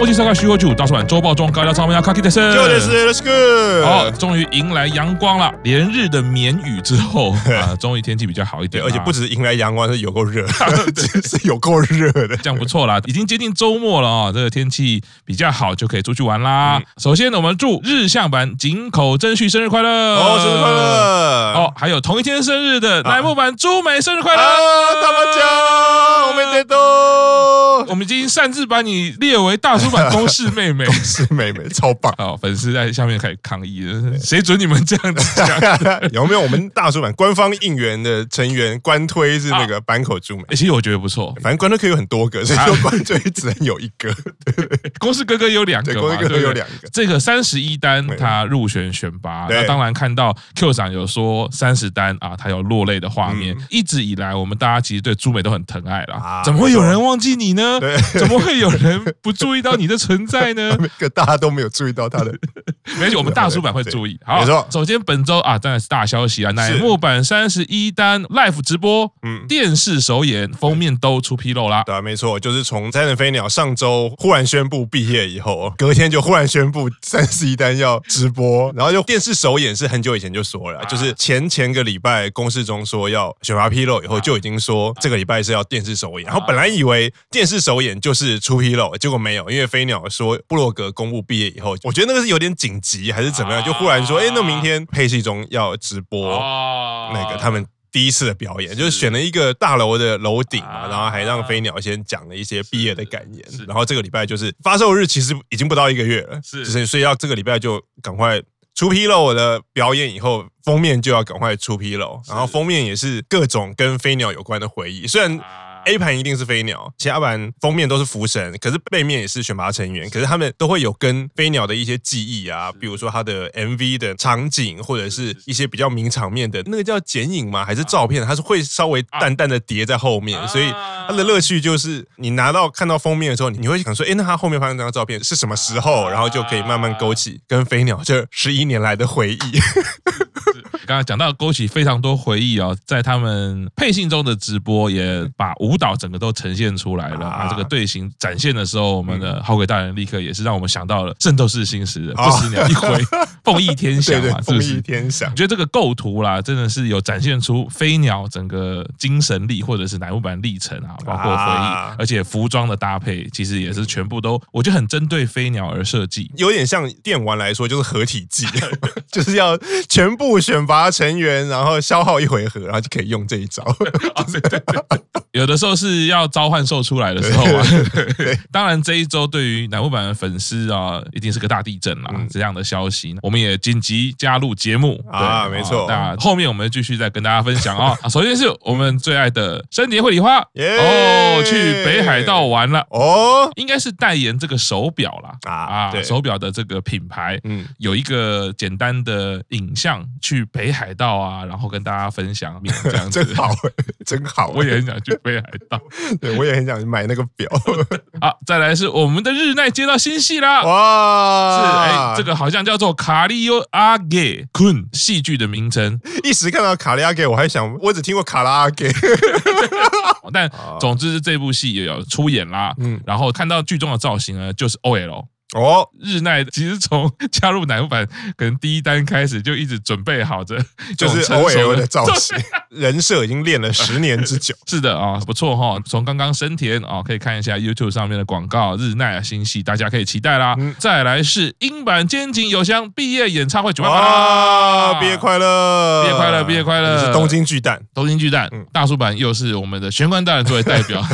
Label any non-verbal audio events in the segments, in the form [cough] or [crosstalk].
东国际赛卡徐国主大叔版周报中高调草莓要卡基德森，就这是 Let's go。好，终于迎来阳光了，连日的绵雨之后 [laughs] 啊，终于天气比较好一点，而且不止迎来阳光，是有够热，[laughs] 是有够热的，这样不错啦，已经接近周末了啊，这个天气比较好，就可以出去玩啦。首先呢，我们祝日向版井口真绪生日快乐。哦，生日快乐。哦，还有同一天生日的乃木版朱美生日快乐，大妈讲，我没得到，我们已经擅自把你列为大叔版公式妹妹，公式妹妹超棒，好，粉丝在下面开始抗议了，谁准你们这样子讲？[laughs] 有没有我们大叔版官方应援的成员官推是那个坂口朱美？其实我觉得不错，反正官推可以有很多个，所以说官推只能有一个。[laughs] 对对，公式哥哥有两个，公式哥哥有两个。这个三十一单他入选选拔，那当然看到 Q 长有说三十单啊，他有落泪的画面。一直以来，我们大家其实对朱美都很疼爱啦，怎么会有人忘记你呢？怎么会有人不注意到你的存在呢？[laughs] 可大家都没有注意到他的，[laughs] 没关系，我们大叔版会注意。好，没错。首先本周啊，当然是大消息啊，乃木坂三十一单 Live 直播，嗯，电视首演封面都出纰漏啦。对，没错，就是从斋藤飞鸟上周忽然宣布毕业以后，隔天就忽然宣布三十一单要直播，然后就电视首演是很久以前就说了，就是前前个礼拜公示中说要选拔纰漏以后就已经说这个礼拜是要电视首演，然后本来以为电视首演就是出纰漏，结果没有，因为飞鸟说布洛格公布毕业以后，我觉得那个是有点紧急还是怎么样，就忽然说，哎，那明天配戏中要直播那个他们第一次的表演，就是选了一个大楼的楼顶嘛，然后还让飞鸟先讲了一些毕业的感言，然后这个礼拜就是发售日其实已经不到一个月了，是，所以要这个礼拜就赶快出纰漏的表演以后，封面就要赶快出纰漏，然后封面也是各种跟飞鸟有关的回忆，虽然。A 盘一定是飞鸟，其他盘封面都是福神，可是背面也是选拔成员，可是他们都会有跟飞鸟的一些记忆啊，比如说他的 MV 的场景，或者是一些比较名场面的那个叫剪影吗？还是照片？它是会稍微淡淡的叠在后面，所以它的乐趣就是你拿到看到封面的时候，你会想说，哎，那他后面发生这张照片是什么时候？然后就可以慢慢勾起跟飞鸟这十一年来的回忆。刚刚讲到勾起非常多回忆哦，在他们配信中的直播也把舞蹈整个都呈现出来了啊。这个队形展现的时候，我们的好鬼大人立刻也是让我们想到了《圣斗士星矢》的不死鸟一挥，[laughs] 凤翼天翔嘛？凤翼天翔，我觉得这个构图啦，真的是有展现出飞鸟整个精神力，或者是乃木坂历程啊，包括回忆，而且服装的搭配其实也是全部都，我觉得很针对飞鸟而设计，有点像电玩来说就是合体技，[laughs] 就是要全部选拔。成员，然后消耗一回合，然后就可以用这一招。[laughs] 有的时候是要召唤兽出来的时候啊。[laughs] 当然这一周对于南木坂的粉丝啊，一定是个大地震啦。这样的消息，我们也紧急加入节目啊，没错。那后面我们继续再跟大家分享啊。[laughs] 首先是我们最爱的森田绘里花哦，去北海道玩了哦，应该是代言这个手表啦啊，手表的这个品牌，嗯，有一个简单的影像去北。海道啊，然后跟大家分享这样子，[laughs] 真好，真好，我也很想去北海道，[laughs] 对，我也很想买那个表。[laughs] 好，再来是我们的日奈接到新戏啦，哇，是哎，这个好像叫做卡利欧阿给昆戏剧的名称，一时看到卡利阿给，我还想，我只听过卡拉阿给，但总之是这部戏也有出演啦，嗯，然后看到剧中的造型呢，就是 OL。哦，日奈其实从加入乃木坂可能第一单开始就一直准备好着，[laughs] 就是 OL 的造型，[laughs] 人设已经练了十年之久。[laughs] 是的啊，不错哈。从刚刚生田啊，可以看一下 YouTube 上面的广告，日奈啊新戏，大家可以期待啦。再来是英版《肩颈有香毕业演唱会，九万八啦！毕业快乐，毕业快乐，毕业快乐！是东京巨蛋，东京巨蛋，大叔版又是我们的玄关大人作为代表，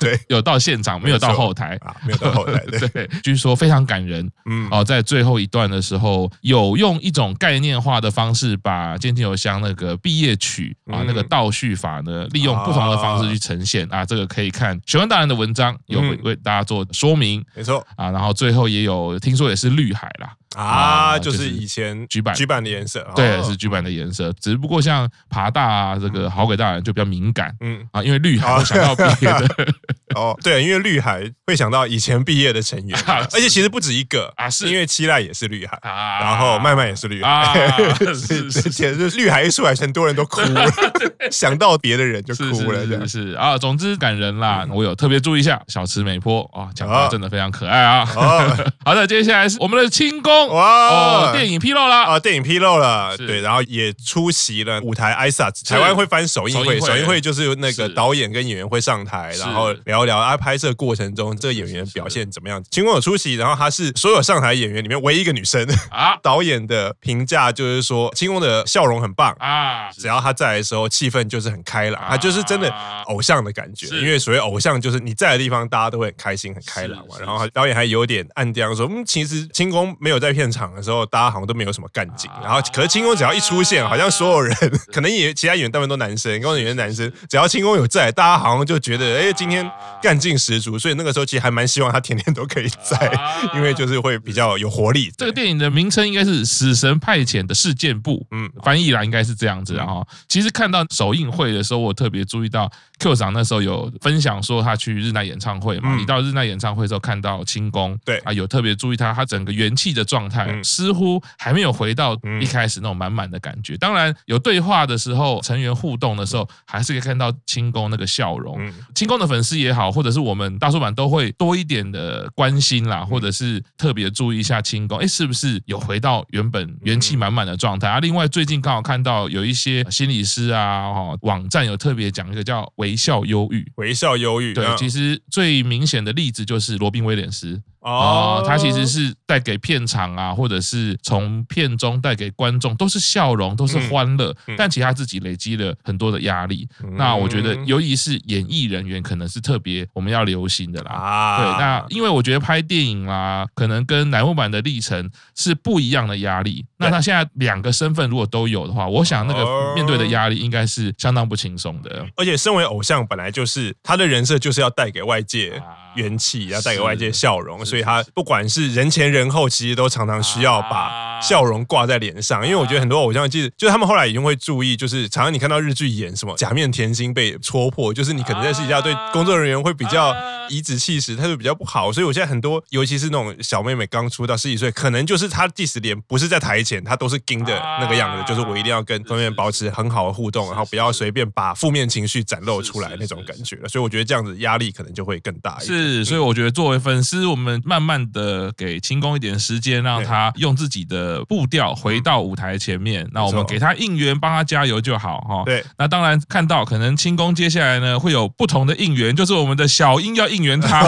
对，有到现场，没有到后台啊，没有到后台，对，据说非常。非常感人，嗯，哦，在最后一段的时候，有用一种概念化的方式，把坚景有香那个毕业曲啊，那个倒叙法呢，利用不同的方式去呈现。啊，这个可以看学问大人的文章，有为大家做说明，没错。啊，然后最后也有听说也是绿海啦。啊，就是以前橘版橘版的颜色，对，是橘版的颜色。只不过像爬大啊，这个好鬼大人就比较敏感，嗯。啊，因为绿海我想到别的，[laughs] 哦，对，因为绿海会想到以前毕业的成员，而且其实不止一个啊，是因为七濑也是绿海啊，然后麦麦也是绿海，[laughs] 是是是，绿海一出来，很多人都哭了，[laughs] 想到别的人就哭了，是是啊，总之感人啦。我有特别注意一下小池美波啊，讲话真的非常可爱啊。[laughs] 好的，接下来是我们的清宫哇，电影披露了啊，电影披露了，对，然后也出席了舞台挨萨，台湾会翻首映会，首映会就是那个导演跟演员会上台，然后聊聊啊拍摄过程中这个演员表现怎么样。清宫有出席，然后他是所有上台演员里面唯一一个女生啊。[laughs] 导演的评价就是说清宫的笑容很棒啊，只要他在的时候气氛就是很开朗，他就是真的偶像的感觉。因为所谓偶像就是你在的地方大家都会很开心很开朗嘛。然后导演还有点暗调说，嗯，其实清宫没有在片场的时候，大家好像都没有什么干劲。然后可是清宫只要一出现，好像所有人可能也其他演员大部分都男生，工作人员男生，只要清宫有在，大家好像就觉得哎，今天干劲十足。所以那个时候其实还蛮希望他天天都可以在，[laughs] 因为就是会比较有活力。这个电影的名称应该是《死神派遣的事件簿》，嗯，翻译啦应该是这样子。然后其实看到首映会的时候，我特别注意到 Q 长那时候有分享说他去日奈演唱会嘛，你到日奈演唱会时候看到清宫，对啊，有特别注意他他整个元气的状态，似乎还没有回到一开始那种满满的感觉。当然有对话的时候，成员互动的时候，还是可以看到清宫那个笑容。清宫的粉丝也好，或者是我们大叔版都会多一点的关心啦，或者是特别注意一下清宫，哎，是不是有回到原本元气满满的状态啊？另外最近刚好看到有一些心理师啊，哈，网站有特别讲一个叫微笑忧郁，微笑忧郁。对，其实最明显的例子就是罗宾威廉斯。哦，他其实是带给片场啊，或者是从片中带给观众都是笑容，都是欢乐，但其实他自己累积了很多的压力。那我觉得，尤其是演艺人员，可能是特别我们要留心的啦。啊，对，那因为我觉得拍电影啦，可能跟乃木坂的历程是不一样的压力。那他现在两个身份如果都有的话，我想那个面对的压力应该是相当不轻松的。而且，身为偶像，本来就是他的人设就是要带给外界元气，要带给外界笑容。所以他不管是人前人后，其实都常常需要把笑容挂在脸上。因为我觉得很多偶像其实就他们后来已经会注意，就是常常你看到日剧演什么假面甜心被戳破，就是你可能在私底下对工作人员会比较颐指气使，态度比较不好。所以我现在很多，尤其是那种小妹妹刚出道十几岁，可能就是她即使脸不是在台前，她都是盯的那个样子，就是我一定要跟工作人保持很好的互动，然后不要随便把负面情绪展露出来那种感觉了。所以我觉得这样子压力可能就会更大一点。是，所以我觉得作为粉丝，我们慢慢。的给清宫一点时间，让他用自己的步调回到舞台前面。那我们给他应援，帮他加油就好哈。对，那当然看到可能清宫接下来呢会有不同的应援，就是我们的小英要应援他，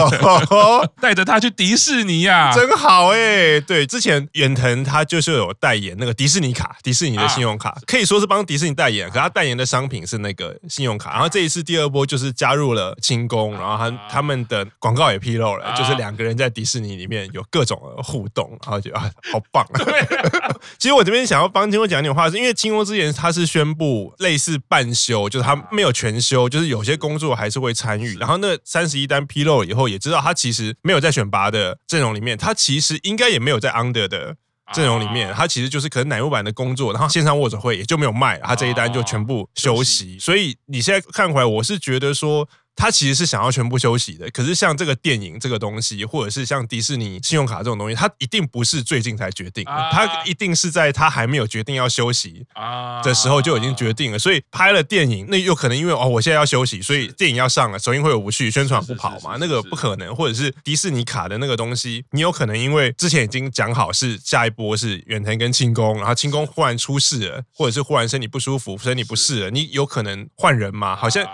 [laughs] 带着他去迪士尼呀，真好哎。对，之前远藤他就是有代言那个迪士尼卡，迪士尼的信用卡，可以说是帮迪士尼代言，可他代言的商品是那个信用卡。然后这一次第二波就是加入了清宫，然后他他们的广告也披露了，就是两个人在迪士尼里面。有各种的互动，然后就啊，好棒啊！[laughs] 其实我这边想要帮清宫讲点话，是因为清宫之前他是宣布类似半休，就是他没有全休，就是有些工作还是会参与。然后那三十一单披露以后，也知道他其实没有在选拔的阵容里面，他其实应该也没有在 under 的阵容里面，他其实就是可能奶木坂的工作，然后线上握手会也就没有卖，他这一单就全部休息。所以你现在看回来，我是觉得说。他其实是想要全部休息的，可是像这个电影这个东西，或者是像迪士尼信用卡这种东西，他一定不是最近才决定的，他一定是在他还没有决定要休息的时候就已经决定了。所以拍了电影，那有可能因为哦，我现在要休息，所以电影要上了，首映会有无序，宣传不跑嘛，那个不可能。或者是迪士尼卡的那个东西，你有可能因为之前已经讲好是下一波是远藤跟清宫，然后清宫忽然出事了，或者是忽然身体不舒服，身体不适了，你有可能换人吗？好像。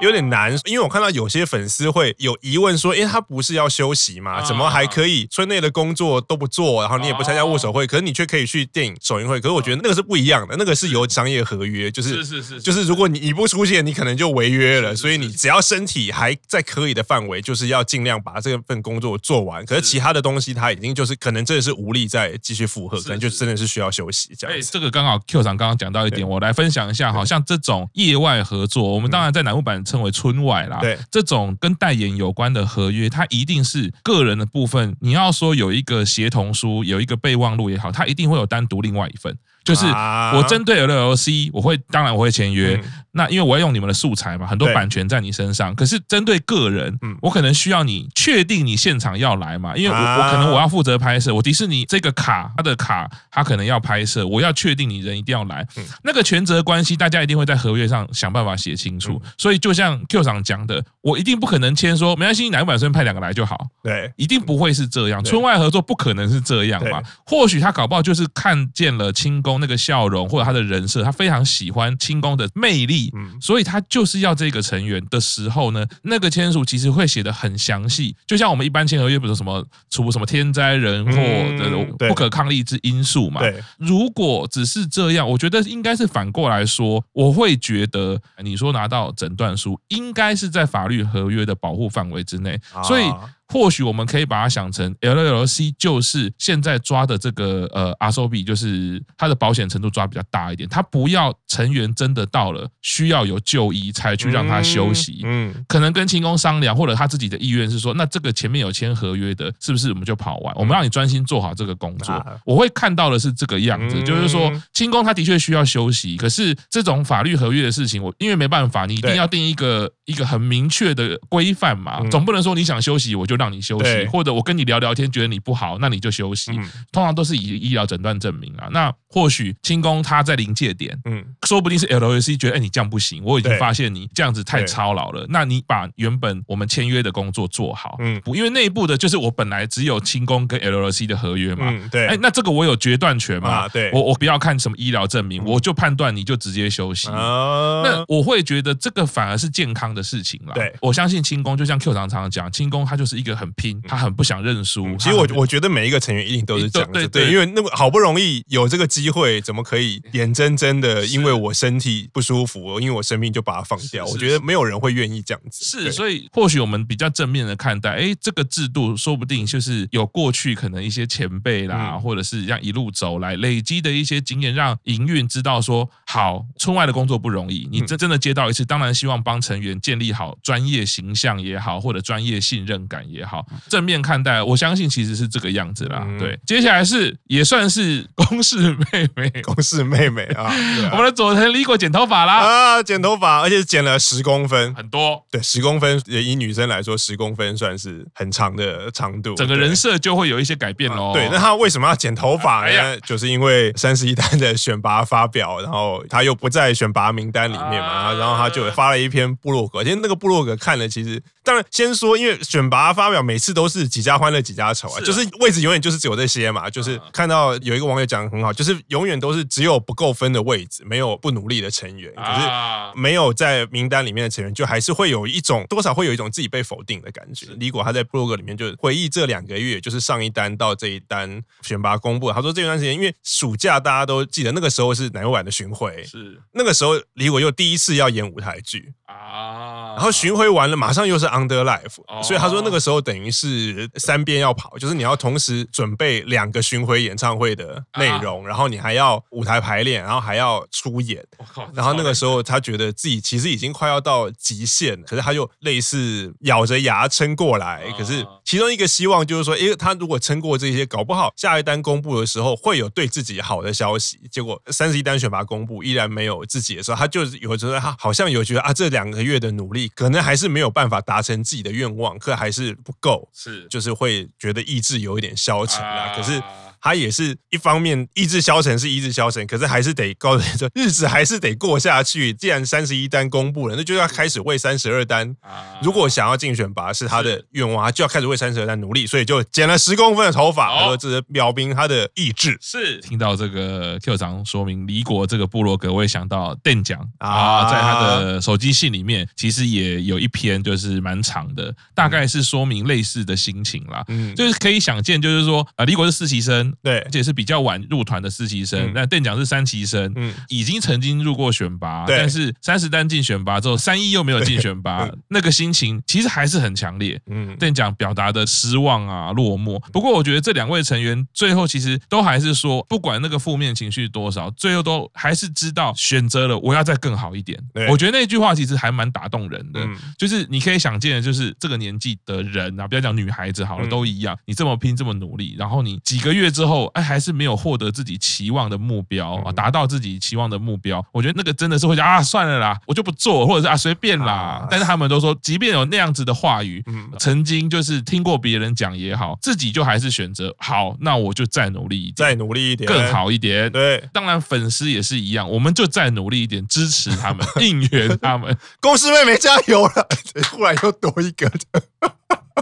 有点难，因为我看到有些粉丝会有疑问说：“诶，他不是要休息吗？怎么还可以村内的工作都不做，然后你也不参加握手会，可是你却可以去电影首映会？可是我觉得那个是不一样的，那个是有商业合约，就是是是是，就是如果你你不出现，你可能就违约了。所以你只要身体还在可以的范围，就是要尽量把这份工作做完。可是其他的东西，他已经就是可能真的是无力再继续负荷，可能就真的是需要休息这样。这个刚好 Q 长刚刚讲到一点，我来分享一下。好像这种业外合作，我们当然在南木坂。称为村外啦，对，这种跟代言有关的合约，它一定是个人的部分。你要说有一个协同书，有一个备忘录也好，它一定会有单独另外一份。就是我针对 LLC，我会当然我会签约。嗯那因为我要用你们的素材嘛，很多版权在你身上。可是针对个人，我可能需要你确定你现场要来嘛，因为我我可能我要负责拍摄，我迪士尼这个卡，他的卡，他可能要拍摄，我要确定你人一定要来。那个权责关系，大家一定会在合约上想办法写清楚。所以就像 Q 长讲的，我一定不可能签说没关系，哪个版权派两个来就好。对，一定不会是这样。村外合作不可能是这样嘛。或许他搞不好就是看见了清宫那个笑容，或者他的人设，他非常喜欢清宫的魅力。嗯，所以他就是要这个成员的时候呢，那个签署其实会写的很详细，就像我们一般签合约，比如什么除什么天灾人祸的不可抗力之因素嘛。对，如果只是这样，我觉得应该是反过来说，我会觉得你说拿到诊断书，应该是在法律合约的保护范围之内，所以。或许我们可以把它想成 LLC 就是现在抓的这个呃阿 o b 就是它的保险程度抓比较大一点，它不要成员真的到了需要有就医才去让他休息，嗯，可能跟清工商量，或者他自己的意愿是说，那这个前面有签合约的，是不是我们就跑完？我们让你专心做好这个工作。我会看到的是这个样子，就是说清工他的确需要休息，可是这种法律合约的事情，我因为没办法，你一定要定一个一个很明确的规范嘛，总不能说你想休息我就。让你休息，或者我跟你聊聊天，觉得你不好，那你就休息。通常都是以医疗诊断证明啊。那或许清宫他在临界点，嗯，说不定是 LLC 觉得，哎，你这样不行，我已经发现你这样子太操劳了。那你把原本我们签约的工作做好，嗯，因为内部的就是我本来只有清宫跟 LLC 的合约嘛，对，哎，那这个我有决断权嘛，对，我我不要看什么医疗证明，我就判断你就直接休息。那我会觉得这个反而是健康的事情了。对，我相信清宫就像 Q 常常讲，清宫它就是一个。很拼，他很不想认输。其实我我觉得每一个成员一定都是这样子，对对，因为那么好不容易有这个机会，怎么可以眼睁睁的因为我身体不舒服，因为我生病就把它放掉？我觉得没有人会愿意这样子。是，所以或许我们比较正面的看待，哎，这个制度说不定就是有过去可能一些前辈啦，或者是这样一路走来累积的一些经验，让营运知道说，好，村外的工作不容易，你真真的接到一次，当然希望帮成员建立好专业形象也好，或者专业信任感也好。好，正面看待，我相信其实是这个样子啦。对，接下来是也算是公式妹妹，[laughs] 公式妹妹啊。[laughs] 我们的佐藤李果剪头发啦啊，剪头发，而且剪了十公分，很多。对，十公分也以女生来说，十公分算是很长的长度，整个人设就会有一些改变喽。对，那他为什么要剪头发呢？就是因为三十一单的选拔发表，然后他又不在选拔名单里面嘛，然后他就发了一篇部落格，其实那个部落格看了，其实当然先说，因为选拔发表。每次都是几家欢乐几家愁啊，就是位置永远就是只有这些嘛，就是看到有一个网友讲的很好，就是永远都是只有不够分的位置，没有不努力的成员，可是没有在名单里面的成员，就还是会有一种多少会有一种自己被否定的感觉。李果他在部落格里面就回忆这两个月，就是上一单到这一单选拔公布，他说这段时间因为暑假大家都记得那个时候是乃木坂的巡回，是那个时候李果又第一次要演舞台剧啊，然后巡回完了马上又是 Under Life，所以他说那个时候。等于是三边要跑，就是你要同时准备两个巡回演唱会的内容，然后你还要舞台排练，然后还要出演。我靠然后那个时候他觉得自己其实已经快要到极限了，可是他就类似咬着牙撑过来。可是其中一个希望就是说，诶，他如果撑过这些，搞不好下一单公布的时候会有对自己好的消息。结果三十一单选拔公布依然没有自己的时候，他就有觉得他好像有觉得啊，这两个月的努力可能还是没有办法达成自己的愿望，可还是不够，是就是会觉得意志有一点消沉啦。可是。他也是一方面意志消沉是意志消沉，可是还是得告诉你说日子还是得过下去。既然三十一单公布了，那就要开始为三十二单。如果想要竞选拔是他的愿望，他就要开始为三十二单努力。所以就剪了十公分的头发，他说这是表明他的意志。是听到这个 Q 长说明离国这个部落格，我也想到邓奖啊，在他的手机信里面，其实也有一篇就是蛮长的，大概是说明类似的心情啦。嗯，就是可以想见，就是说啊，离国是实习生。对，而且是比较晚入团的实习生。那店长是三期生，嗯，已经曾经入过选拔，但是三十单进选拔之后，三一又没有进选拔，那个心情其实还是很强烈。嗯，店长表达的失望啊、落寞。不过我觉得这两位成员最后其实都还是说，不管那个负面情绪多少，最后都还是知道选择了我要再更好一点。我觉得那句话其实还蛮打动人的，就是你可以想见的，就是这个年纪的人啊，不要讲女孩子好了，都一样，你这么拼这么努力，然后你几个月。之后，哎，还是没有获得自己期望的目标啊，达到自己期望的目标。我觉得那个真的是会讲啊，算了啦，我就不做，或者是啊，随便啦。但是他们都说，即便有那样子的话语，曾经就是听过别人讲也好，自己就还是选择好，那我就再努力一点，再努力一点，更好一点。对，当然粉丝也是一样，我们就再努力一点，支持他们，[laughs] 应援他们。公司妹妹加油了！[laughs] 忽然又多一个。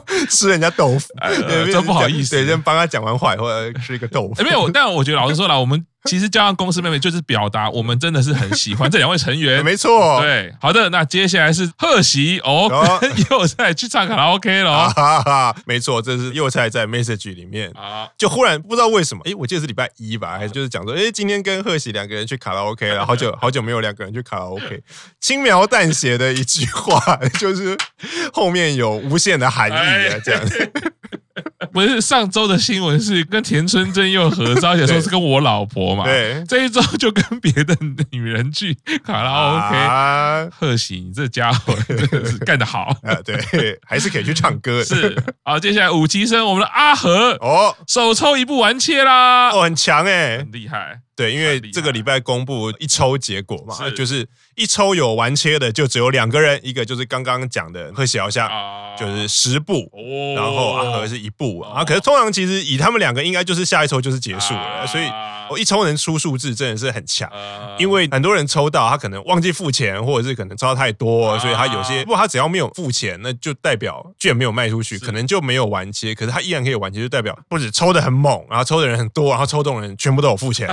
[laughs] 吃人家豆腐，真不好意思。对，先帮他讲完话，或者吃一个豆腐。没有，但我觉得老实说了，我们 [laughs] 其实加上公司妹妹，就是表达我们真的是很喜欢这两位成员。[laughs] 没错，对，好的，那接下来是贺喜哦，又在去唱卡拉 OK 了。[laughs] 没错，这是又菜在 message 里面啊，就忽然不知道为什么，哎，我记得是礼拜一吧，还是就是讲说，哎，今天跟贺喜两个人去卡拉 OK 了，好久好久没有两个人去卡拉 OK，轻描淡写的一句话，就是后面有无限的含义啊。这样，[laughs] 不是上周的新闻是跟田村真又合照，而且说是跟我老婆嘛。对，这一周就跟别的女人去卡拉 OK。贺喜，你这家伙 [laughs] 真的是干得好啊！对，还是可以去唱歌。[laughs] 是，好，接下来五级生，我们的阿和哦，手抽一部完切啦，哦，很强哎，很厉害。对，因为这个礼拜公布一抽结果嘛，就是一抽有完切的就只有两个人，一个就是刚刚讲的贺喜遥香，就是十部，然后阿和是一部啊。可是通常其实以他们两个应该就是下一抽就是结束了，所以我一抽能出数字真的是很强。因为很多人抽到他可能忘记付钱，或者是可能抽到太多，所以他有些不过他只要没有付钱，那就代表券没有卖出去，可能就没有完结。可是他依然可以完结，就代表不止抽的很猛，然后抽的人很多，然后抽中的人全部都有付钱。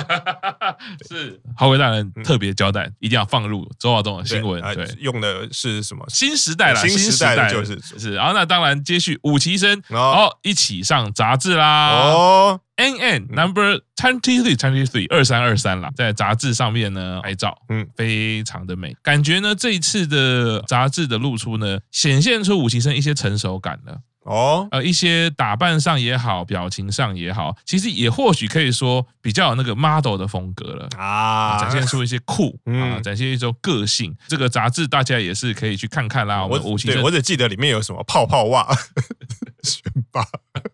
[laughs] 是，豪辉大人特别交代，一定要放入周华中的新闻。对，用的是什么？新时代啦，新时代就是是。然后那当然接续五期生，然后，一起上杂志啦。哦，N N Number Twenty Three Twenty Three 二三二三啦，在杂志上面呢拍照，嗯，非常的美。感觉呢这一次的杂志的露出呢，显现出五期生一些成熟感了。哦，呃，一些打扮上也好，表情上也好，其实也或许可以说比较有那个 model 的风格了啊，展现出一些酷啊，展现一种个性。这个杂志大家也是可以去看看啦。我五期生，我只记得里面有什么泡泡袜。[laughs] 选拔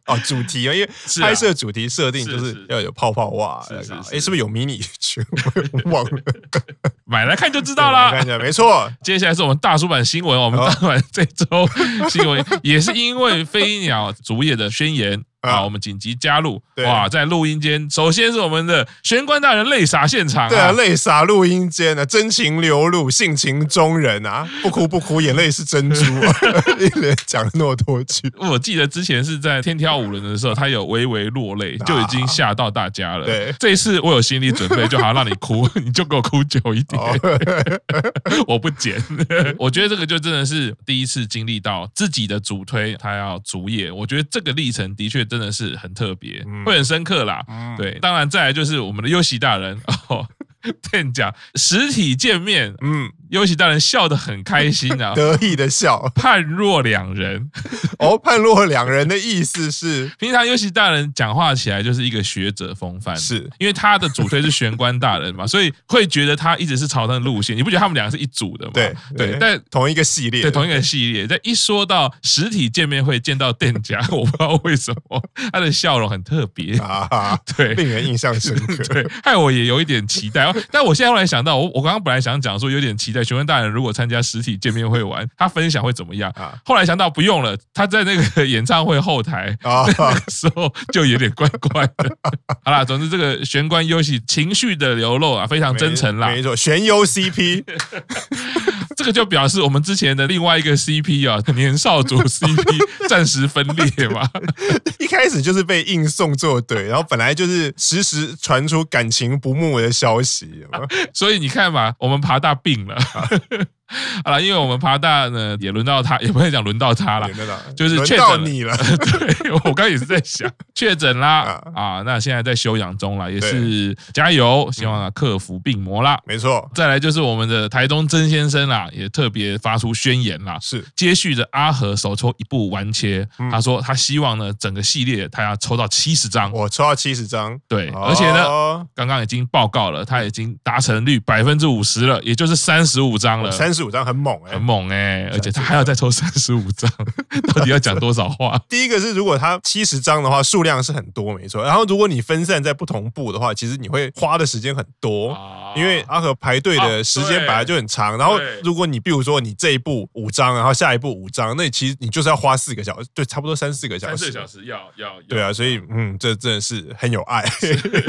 啊，主题啊，因为拍摄主题设定就是要有泡泡袜，哎，是不是有迷你裙？[laughs] 我忘了，[laughs] 买来看就知道了。看一下，没错。接下来是我们大叔版新闻，我们大叔版这周新闻也是因为飞鸟主演的宣言。啊！我们紧急加入哇，在录音间，首先是我们的玄关大人泪洒现场，对啊，泪洒录音间啊，真情流露，性情中人啊，不哭不哭，眼泪是珍珠啊，[laughs] 一连讲了那么多句。我记得之前是在天挑五轮的时候，他有微微落泪，就已经吓到大家了。对，这一次我有心理准备，就好像让你哭，[laughs] 你就给我哭久一点，[laughs] 我不剪。我觉得这个就真的是第一次经历到自己的主推，他要主演，我觉得这个历程的确。真的是很特别，会很深刻啦。对，当然再来就是我们的优喜大人哦。[laughs] 跟你讲，实体见面，嗯，优喜大人笑得很开心啊，[laughs] 得意的笑。判若两人，[laughs] 哦，判若两人的意思是，平常尤其大人讲话起来就是一个学者风范，是因为他的主推是玄关大人嘛，所以会觉得他一直是朝那个路线。你不觉得他们两个是一组的吗？对对，但同一个系列，对同一个系列。但一说到实体见面会见到店家，[laughs] 我不知道为什么他的笑容很特别啊，对，令人印象深刻，对，害我也有一点期待。但我现在后来想到，我我刚刚本来想讲说有点期待，询问大人如果参加实体见面会玩，他分享会怎么样啊？后来想到不用了，他在那个 [laughs] 演唱会后台啊，那个时候就有点怪怪的。[laughs] 好啦，总之这个玄关游戏情绪的流露啊，非常真诚啦，没错，玄优 CP。这个就表示我们之前的另外一个 CP 啊，[laughs] 年少组 CP [laughs] 暂时分裂嘛。[laughs] 一开始就是被硬送作对，然后本来就是时时传出感情不睦的消息，所以你看嘛，我们爬大病了。[laughs] 好了，因为我们爬大呢，也轮到他，也不会讲轮到他了，就是确诊你了。[laughs] 对，我刚刚也是在想 [laughs] 确诊啦啊，那现在在休养中了，也是加油，希望啊克服病魔啦。没错，再来就是我们的台东曾先生啦，也特别发出宣言啦，是。接续着阿和手抽一部完切，他说他希望呢整个系列他要抽到七十张，我抽到七十张，对，而且呢刚刚已经报告了，他已经达成率百分之五十了，也就是三十五张了，三十。十五张很猛哎，很猛哎，而且他还要再抽三十五张，[laughs] 到底要讲多少话？第一个是如果它七十张的话，数量是很多没错。然后如果你分散在不同步的话，其实你会花的时间很多，因为阿和排队的时间本来就很长。然后如果你比如说你这一步五张，然后下一步五张，那其实你就是要花四个小时，对，差不多三四个小时。三四个小时要要。对啊，所以嗯，这真的是很有爱。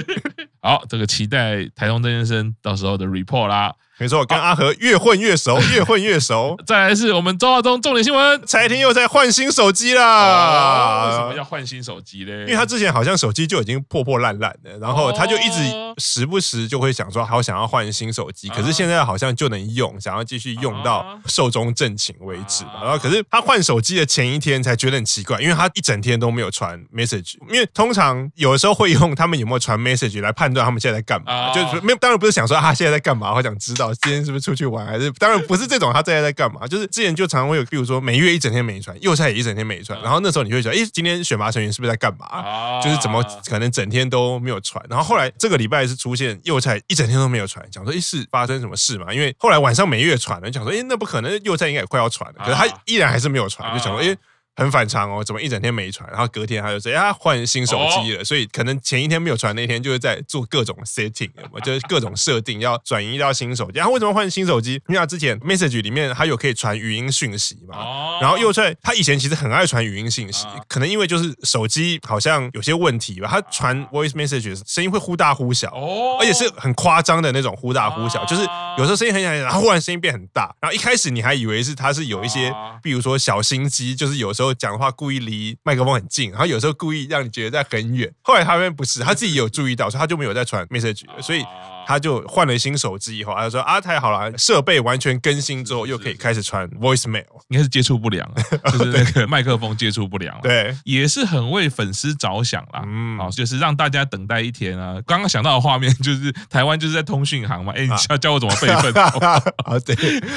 [laughs] 好，这个期待台东曾先生到时候的 report 啦。没错，跟阿和越混越熟，[laughs] 越混越熟。再来是我们周二中重点新闻，蔡天又在换新手机啦。为什么要换新手机嘞？因为他之前好像手机就已经破破烂烂的，然后他就一直时不时就会想说，好想要换新手机。可是现在好像就能用，想要继续用到寿终正寝为止嘛。然后可是他换手机的前一天才觉得很奇怪，因为他一整天都没有传 message。因为通常有的时候会用他们有没有传 message 来判断他们现在在干嘛，就是没有，当然不是想说他现在在干嘛，我想知道。今天是不是出去玩？还是当然不是这种，他现在在干嘛？就是之前就常常会有，比如说每月一整天没传，又菜也一整天没传，然后那时候你会觉得，哎，今天选拔成员是不是在干嘛？就是怎么可能整天都没有传？然后后来这个礼拜是出现右菜一整天都没有传，讲说，哎，是发生什么事嘛？因为后来晚上每月传了，讲说，哎，那不可能，右菜应该也快要传了，可是他依然还是没有传，就想说，哎。很反常哦，怎么一整天没传？然后隔天他就说：“哎，他换新手机了。”所以可能前一天没有传，那天就是在做各种 setting，就是各种设定要转移到新手机。然后为什么换新手机？因为他之前 message 里面他有可以传语音讯息嘛。哦然后又在他以前其实很爱传语音信息，可能因为就是手机好像有些问题吧，他传 voice message 声音会忽大忽小，而且是很夸张的那种忽大忽小，就是有时候声音很小，然后忽然声音变很大。然后一开始你还以为是他是有一些，比如说小心机，就是有时候。讲话故意离麦克风很近，然后有时候故意让你觉得在很远。后来他们不是，他自己有注意到，所以他就没有再传 message 了。所以。他就换了新手机以后，他就说啊，太好了，设备完全更新之后，又可以开始传 voicemail，应该是接触不良，[laughs] 就是那个麦克风接触不良，对，也是很为粉丝着想啦，嗯，好，就是让大家等待一天啊。刚刚想到的画面就是台湾就是在通讯行嘛，哎，你要教我怎么备份？[laughs] 啊，对，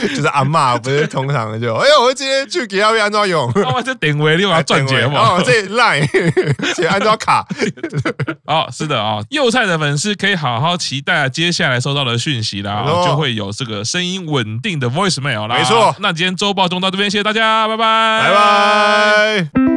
就是阿嬷不是通常就，哎呦，我今天去给他们安装用，我这点位你我要赚钱嘛，这 line [laughs] 写安装卡，哦，是的啊，幼菜的粉丝可以好好期待啊。接下来收到的讯息啦，就会有这个声音稳定的 voicemail 啦。没错，那今天周报中到这边，谢谢大家，拜拜，拜拜。